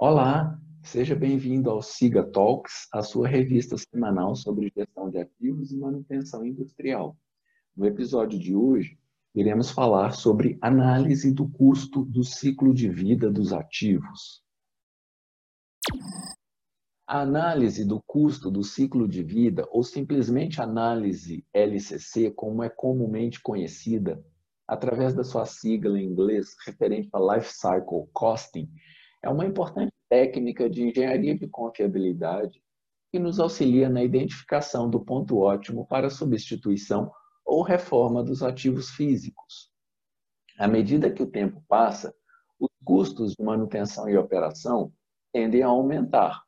Olá, seja bem-vindo ao Siga Talks, a sua revista semanal sobre gestão de ativos e manutenção industrial. No episódio de hoje, iremos falar sobre análise do custo do ciclo de vida dos ativos. A análise do custo do ciclo de vida, ou simplesmente análise LCC, como é comumente conhecida, através da sua sigla em inglês referente a Life Cycle Costing, é uma importante técnica de engenharia de confiabilidade que nos auxilia na identificação do ponto ótimo para substituição ou reforma dos ativos físicos. À medida que o tempo passa, os custos de manutenção e operação tendem a aumentar.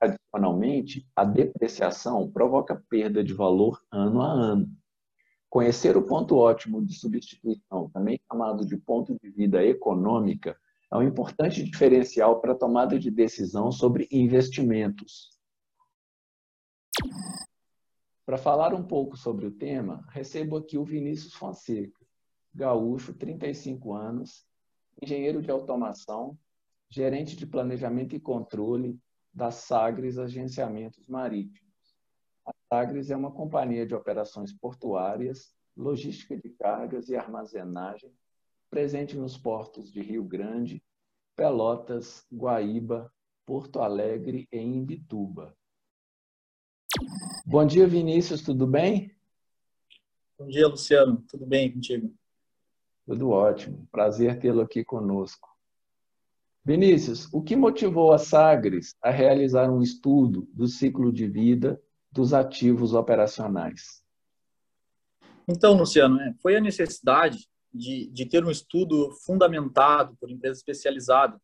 Adicionalmente, a depreciação provoca perda de valor ano a ano. Conhecer o ponto ótimo de substituição, também chamado de ponto de vida econômica, é um importante diferencial para a tomada de decisão sobre investimentos. Para falar um pouco sobre o tema, recebo aqui o Vinícius Fonseca, gaúcho, 35 anos, engenheiro de automação, gerente de planejamento e controle da Sagres Agenciamentos Marítimos. A Sagres é uma companhia de operações portuárias, logística de cargas e armazenagem, presente nos portos de Rio Grande, Pelotas, Guaíba, Porto Alegre e Imbituba. Bom dia, Vinícius, tudo bem? Bom dia, Luciano. Tudo bem contigo? Tudo ótimo. Prazer tê-lo aqui conosco. Vinícius, o que motivou a Sagres a realizar um estudo do ciclo de vida dos ativos operacionais? Então, Luciano, é, foi a necessidade de, de ter um estudo fundamentado por empresa especializada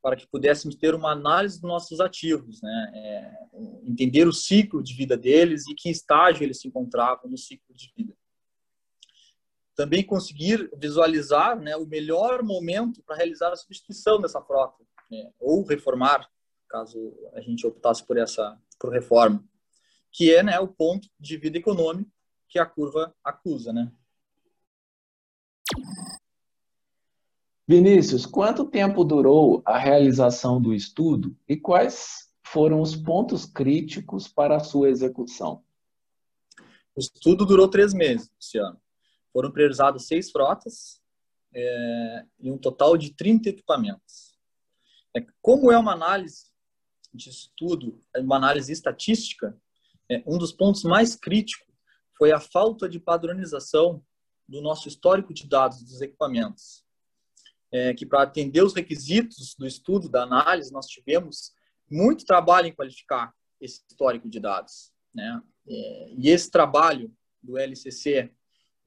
para que pudéssemos ter uma análise dos nossos ativos, né? É, entender o ciclo de vida deles e que estágio eles se encontravam no ciclo de vida também conseguir visualizar né, o melhor momento para realizar a substituição dessa frota, né, ou reformar, caso a gente optasse por essa por reforma, que é né, o ponto de vida econômico que a curva acusa. Né? Vinícius, quanto tempo durou a realização do estudo e quais foram os pontos críticos para a sua execução? O estudo durou três meses, Luciano. Foram priorizadas seis frotas é, e um total de 30 equipamentos. É, como é uma análise de estudo, é uma análise estatística, é, um dos pontos mais críticos foi a falta de padronização do nosso histórico de dados dos equipamentos. É, que para atender os requisitos do estudo, da análise, nós tivemos muito trabalho em qualificar esse histórico de dados. Né? É, e esse trabalho do LCC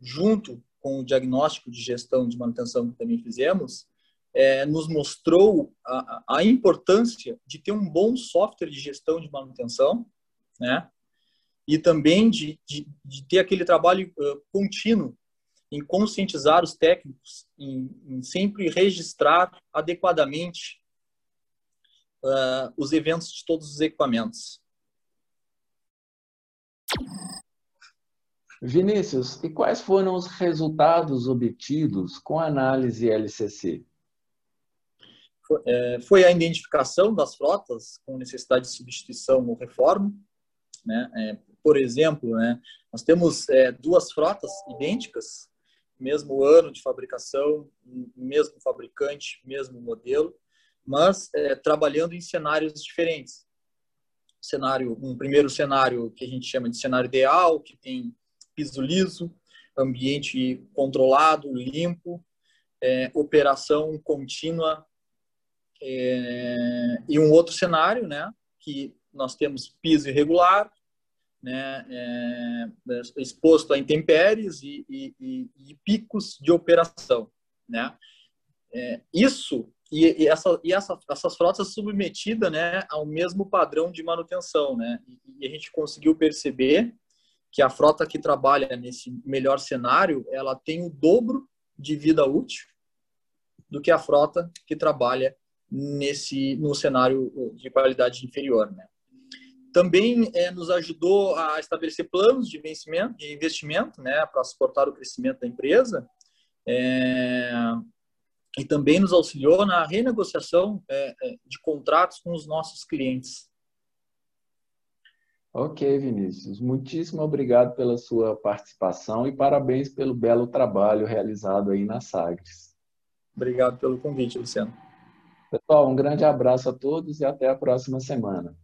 junto com o diagnóstico de gestão de manutenção que também fizemos, é, nos mostrou a, a, importância de ter um bom software de gestão de manutenção, né? E também de, de, de ter aquele trabalho uh, contínuo em conscientizar os técnicos, em, em sempre registrar adequadamente uh, os eventos de todos os equipamentos. Vinícius, e quais foram os resultados obtidos com a análise LCC? É, foi a identificação das frotas com necessidade de substituição ou reforma. Né? É, por exemplo, né, nós temos é, duas frotas idênticas, mesmo ano de fabricação, mesmo fabricante, mesmo modelo, mas é, trabalhando em cenários diferentes. Cenário, um primeiro cenário que a gente chama de cenário ideal, que tem piso liso, ambiente controlado, limpo, é, operação contínua é, e um outro cenário, né, que nós temos piso irregular, né, é, exposto a intempéries e, e, e, picos de operação, né. É, isso e, e, essa, e essa, essas frotas submetidas né, ao mesmo padrão de manutenção. Né? E, a gente conseguiu perceber que a frota que trabalha nesse melhor cenário, ela tem o dobro de vida útil do que a frota que trabalha nesse no cenário de qualidade inferior, né? Também é, nos ajudou a estabelecer planos de vencimento, de investimento, né, para suportar o crescimento da empresa. É, e também nos auxiliou na renegociação é, de contratos com os nossos clientes. Ok, Vinícius. Muitíssimo obrigado pela sua participação e parabéns pelo belo trabalho realizado aí na Sagres. Obrigado pelo convite, Luciano. Pessoal, um grande abraço a todos e até a próxima semana.